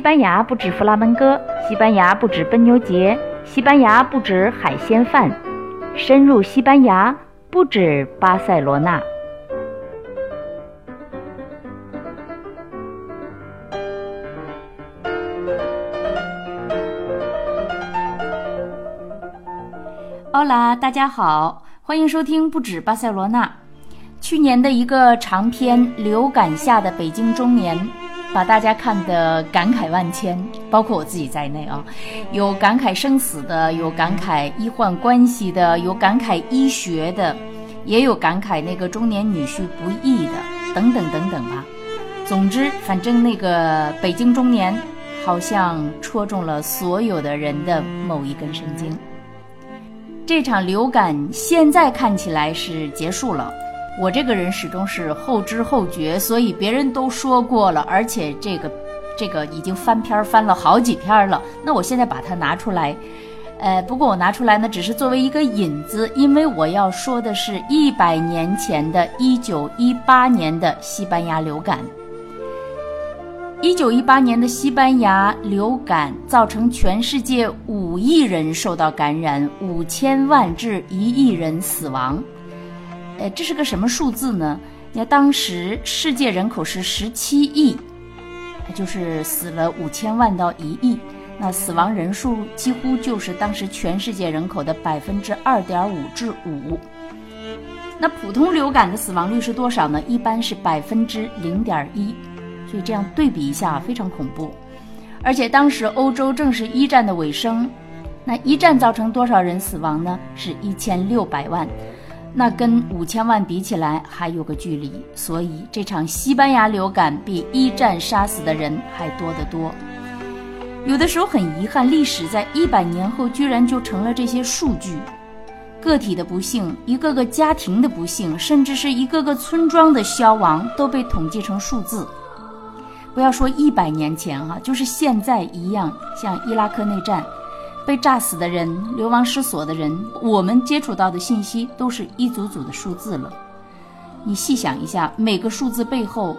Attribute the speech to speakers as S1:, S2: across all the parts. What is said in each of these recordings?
S1: 西班牙不止弗拉门戈，西班牙不止奔牛节，西班牙不止海鲜饭，深入西班牙不止巴塞罗那。欧啦，大家好，欢迎收听不止巴塞罗那。去年的一个长篇流感下的北京中年。把大家看得感慨万千，包括我自己在内啊，有感慨生死的，有感慨医患关系的，有感慨医学的，也有感慨那个中年女婿不易的，等等等等吧。总之，反正那个北京中年，好像戳中了所有的人的某一根神经。这场流感现在看起来是结束了。我这个人始终是后知后觉，所以别人都说过了，而且这个，这个已经翻篇翻了好几篇了。那我现在把它拿出来，呃，不过我拿出来呢，只是作为一个引子，因为我要说的是一百年前的1918年的西班牙流感。1918年的西班牙流感造成全世界五亿人受到感染，五千万至一亿人死亡。呃，这是个什么数字呢？你看，当时世界人口是十七亿，就是死了五千万到一亿，那死亡人数几乎就是当时全世界人口的百分之二点五至五。那普通流感的死亡率是多少呢？一般是百分之零点一，所以这样对比一下非常恐怖。而且当时欧洲正是一战的尾声，那一战造成多少人死亡呢？是一千六百万。那跟五千万比起来还有个距离，所以这场西班牙流感比一战杀死的人还多得多。有的时候很遗憾，历史在一百年后居然就成了这些数据，个体的不幸，一个个家庭的不幸，甚至是一个个村庄的消亡都被统计成数字。不要说一百年前哈，就是现在一样，像伊拉克内战。被炸死的人、流亡失所的人，我们接触到的信息都是一组组的数字了。你细想一下，每个数字背后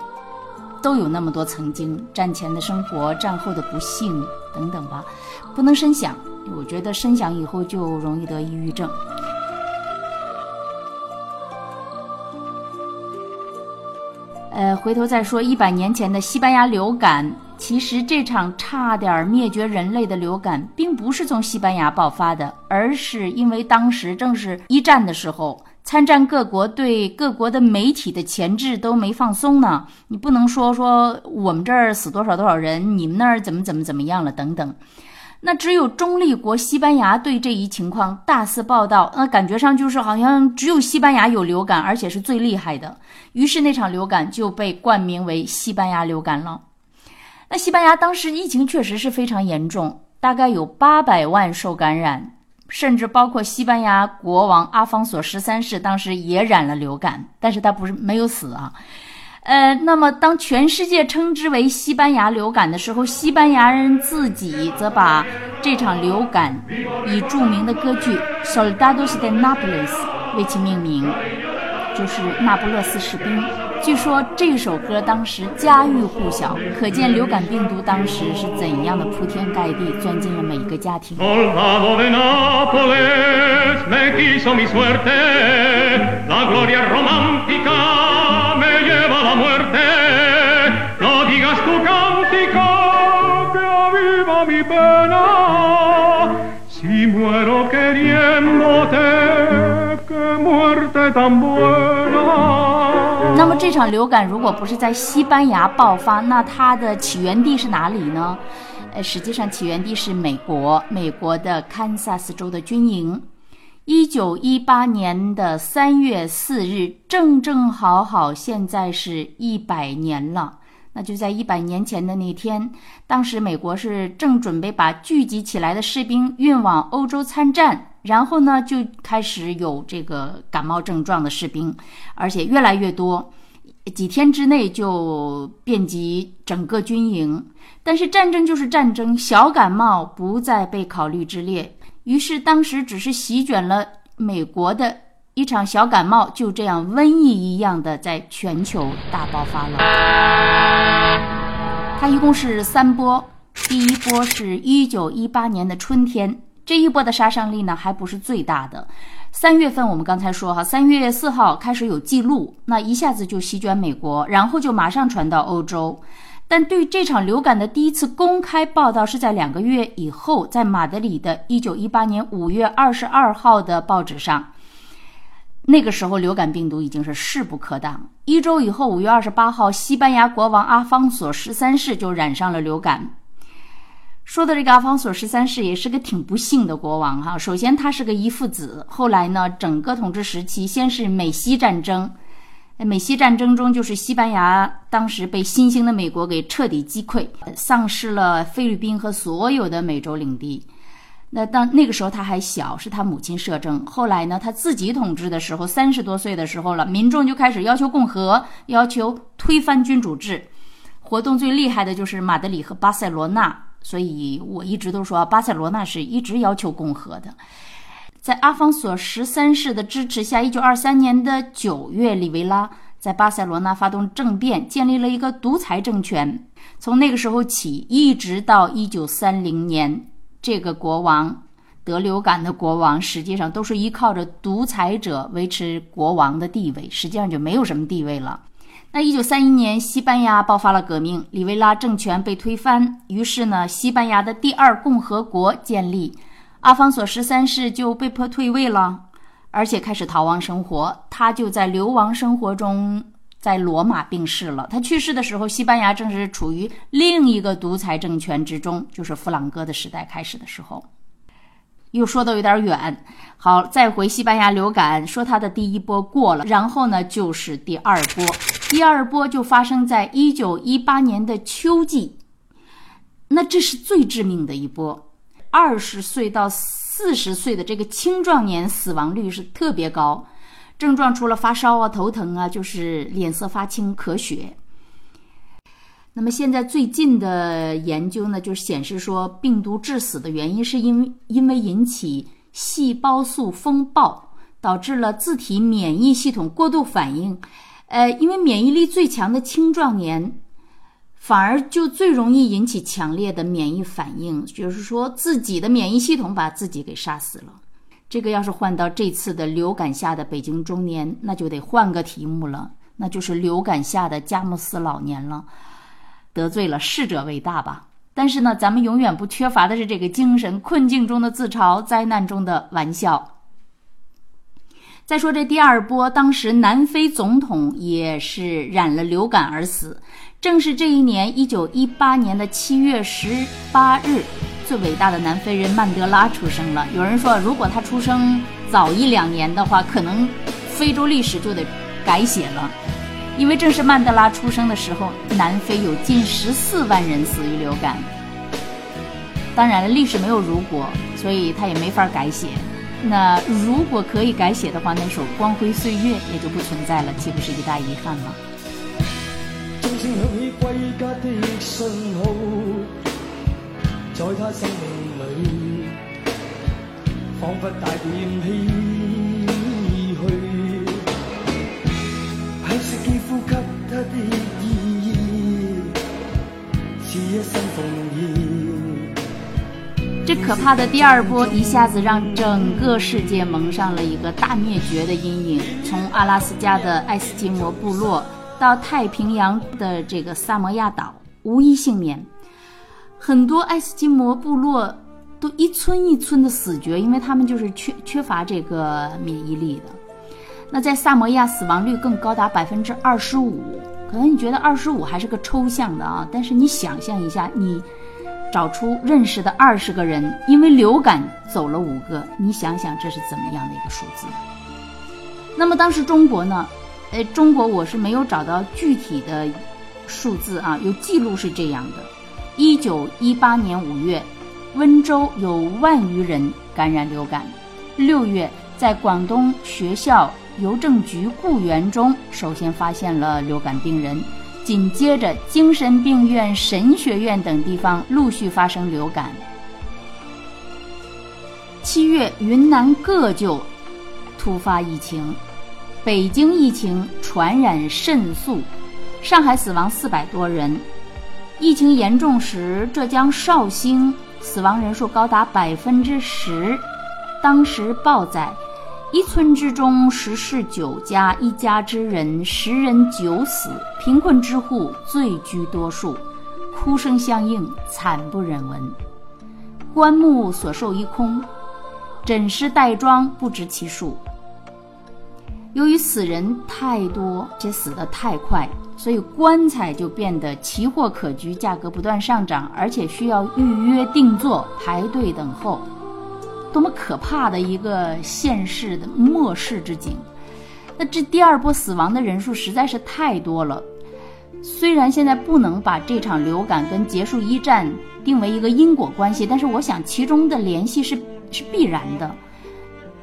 S1: 都有那么多曾经战前的生活、战后的不幸等等吧，不能深想。我觉得深想以后就容易得抑郁症。呃，回头再说一百年前的西班牙流感。其实这场差点灭绝人类的流感，并不是从西班牙爆发的，而是因为当时正是一战的时候，参战各国对各国的媒体的钳制都没放松呢。你不能说说我们这儿死多少多少人，你们那儿怎么怎么怎么样了等等。那只有中立国西班牙对这一情况大肆报道，那感觉上就是好像只有西班牙有流感，而且是最厉害的。于是那场流感就被冠名为西班牙流感了。那西班牙当时疫情确实是非常严重，大概有八百万受感染，甚至包括西班牙国王阿方索十三世当时也染了流感，但是他不是没有死啊。呃，那么当全世界称之为西班牙流感的时候，西班牙人自己则把这场流感以著名的歌剧《Soldados de Nápoles》为其命名，就是那不勒斯士兵。据说这首歌当时家喻户晓，可见流感病毒当时是怎样的铺天盖地，钻进了每一个家庭。这场流感如果不是在西班牙爆发，那它的起源地是哪里呢？呃，实际上起源地是美国，美国的堪萨斯州的军营。一九一八年的三月四日，正正好好，现在是一百年了。那就在一百年前的那天，当时美国是正准备把聚集起来的士兵运往欧洲参战。然后呢，就开始有这个感冒症状的士兵，而且越来越多，几天之内就遍及整个军营。但是战争就是战争，小感冒不再被考虑之列。于是当时只是席卷了美国的一场小感冒，就这样瘟疫一样的在全球大爆发了。它一共是三波。第一波是一九一八年的春天，这一波的杀伤力呢还不是最大的。三月份我们刚才说哈，三月四号开始有记录，那一下子就席卷美国，然后就马上传到欧洲。但对这场流感的第一次公开报道是在两个月以后，在马德里的一九一八年五月二十二号的报纸上。那个时候，流感病毒已经是势不可挡。一周以后，五月二十八号，西班牙国王阿方索十三世就染上了流感。说的这个阿方索十三世也是个挺不幸的国王哈。首先，他是个遗腹子，后来呢，整个统治时期，先是美西战争。美西战争中，就是西班牙当时被新兴的美国给彻底击溃，丧失了菲律宾和所有的美洲领地。那当那个时候他还小，是他母亲摄政。后来呢，他自己统治的时候，三十多岁的时候了，民众就开始要求共和，要求推翻君主制。活动最厉害的就是马德里和巴塞罗那。所以我一直都说，巴塞罗那是一直要求共和的。在阿方索十三世的支持下，一九二三年的九月，里维拉在巴塞罗那发动政变，建立了一个独裁政权。从那个时候起，一直到一九三零年，这个国王得流感的国王，实际上都是依靠着独裁者维持国王的地位，实际上就没有什么地位了。那一九三一年，西班牙爆发了革命，里维拉政权被推翻，于是呢，西班牙的第二共和国建立。阿方索十三世就被迫退位了，而且开始逃亡生活。他就在流亡生活中，在罗马病逝了。他去世的时候，西班牙正是处于另一个独裁政权之中，就是弗朗哥的时代开始的时候。又说的有点远，好，再回西班牙流感，说它的第一波过了，然后呢就是第二波，第二波就发生在一九一八年的秋季，那这是最致命的一波。二十岁到四十岁的这个青壮年死亡率是特别高，症状除了发烧啊、头疼啊，就是脸色发青、咳血。那么现在最近的研究呢，就显示说，病毒致死的原因是因因为引起细胞素风暴，导致了自体免疫系统过度反应。呃，因为免疫力最强的青壮年。反而就最容易引起强烈的免疫反应，就是说自己的免疫系统把自己给杀死了。这个要是换到这次的流感下的北京中年，那就得换个题目了，那就是流感下的佳木斯老年了。得罪了逝者为大吧。但是呢，咱们永远不缺乏的是这个精神：困境中的自嘲，灾难中的玩笑。再说这第二波，当时南非总统也是染了流感而死。正是这一年，一九一八年的七月十八日，最伟大的南非人曼德拉出生了。有人说，如果他出生早一两年的话，可能非洲历史就得改写了，因为正是曼德拉出生的时候，南非有近十四万人死于流感。当然了，历史没有如果，所以他也没法改写。那如果可以改写的话，那首《光辉岁月》也就不存在了，岂不是一大遗憾吗？
S2: 在他生命里，仿佛带点唏
S1: 这可怕的第二波一下子让整个世界蒙上了一个大灭绝的阴影，从阿拉斯加的爱斯基摩部落。到太平洋的这个萨摩亚岛，无一幸免。很多爱斯基摩部落都一村一村的死绝，因为他们就是缺缺乏这个免疫力的。那在萨摩亚，死亡率更高达百分之二十五。可能你觉得二十五还是个抽象的啊，但是你想象一下，你找出认识的二十个人，因为流感走了五个，你想想这是怎么样的一个数字？那么当时中国呢？呃，中国我是没有找到具体的数字啊，有记录是这样的：一九一八年五月，温州有万余人感染流感；六月，在广东学校、邮政局雇员中首先发现了流感病人，紧接着精神病院、神学院等地方陆续发生流感。七月，云南个就突发疫情。北京疫情传染甚速，上海死亡四百多人，疫情严重时，浙江绍兴死亡人数高达百分之十。当时报载，一村之中十室九家，一家之人十人九死，贫困之户最居多数，哭声相应，惨不忍闻。棺木所售一空，枕尸袋装不知其数。由于死人太多且死得太快。所以棺材就变得奇货可居，价格不断上涨，而且需要预约定做、排队等候，多么可怕的一个现世的末世之景！那这第二波死亡的人数实在是太多了。虽然现在不能把这场流感跟结束一战定为一个因果关系，但是我想其中的联系是是必然的。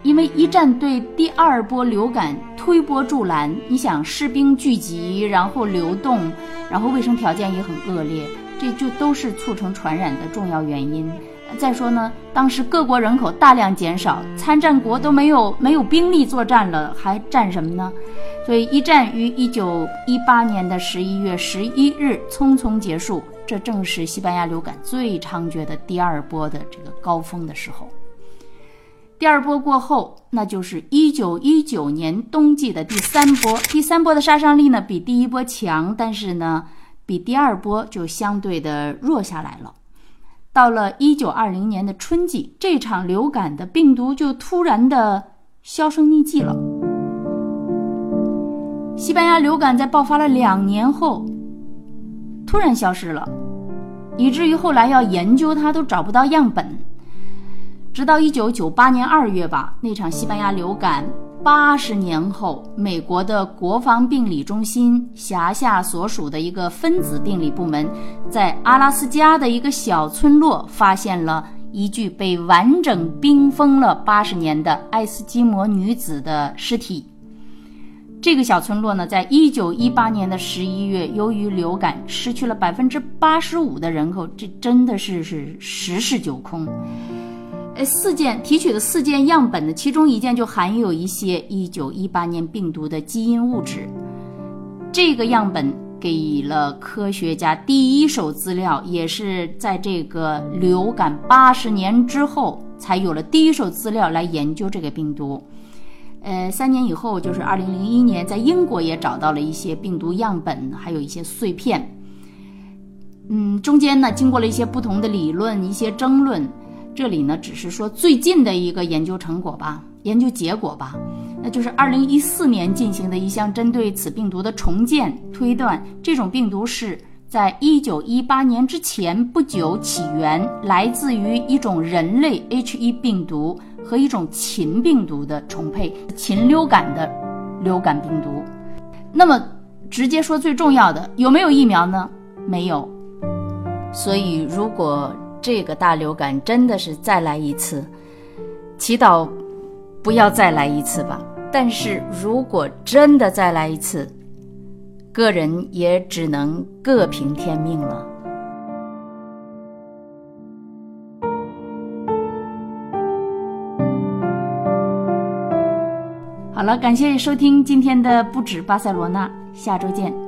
S1: 因为一战对第二波流感推波助澜，你想士兵聚集，然后流动，然后卫生条件也很恶劣，这就都是促成传染的重要原因。再说呢，当时各国人口大量减少，参战国都没有没有兵力作战了，还战什么呢？所以一战于一九一八年的十一月十一日匆匆结束，这正是西班牙流感最猖獗的第二波的这个高峰的时候。第二波过后，那就是一九一九年冬季的第三波。第三波的杀伤力呢，比第一波强，但是呢，比第二波就相对的弱下来了。到了一九二零年的春季，这场流感的病毒就突然的销声匿迹了。西班牙流感在爆发了两年后，突然消失了，以至于后来要研究它都找不到样本。直到一九九八年二月吧，那场西班牙流感八十年后，美国的国防病理中心辖下所属的一个分子病理部门，在阿拉斯加的一个小村落发现了一具被完整冰封了八十年的爱斯基摩女子的尸体。这个小村落呢，在一九一八年的十一月，由于流感失去了百分之八十五的人口，这真的是是十室九空。呃，四件提取的四件样本呢，其中一件就含有一些一九一八年病毒的基因物质。这个样本给了科学家第一手资料，也是在这个流感八十年之后才有了第一手资料来研究这个病毒。呃，三年以后，就是二零零一年，在英国也找到了一些病毒样本，还有一些碎片。嗯，中间呢，经过了一些不同的理论，一些争论。这里呢，只是说最近的一个研究成果吧，研究结果吧，那就是二零一四年进行的一项针对此病毒的重建推断。这种病毒是在一九一八年之前不久起源，来自于一种人类 H1 病毒和一种禽病毒的重配，禽流感的流感病毒。那么直接说最重要的，有没有疫苗呢？没有。所以如果。这个大流感真的是再来一次，祈祷不要再来一次吧。但是如果真的再来一次，个人也只能各凭天命了。好了，感谢收听今天的不止巴塞罗那，下周见。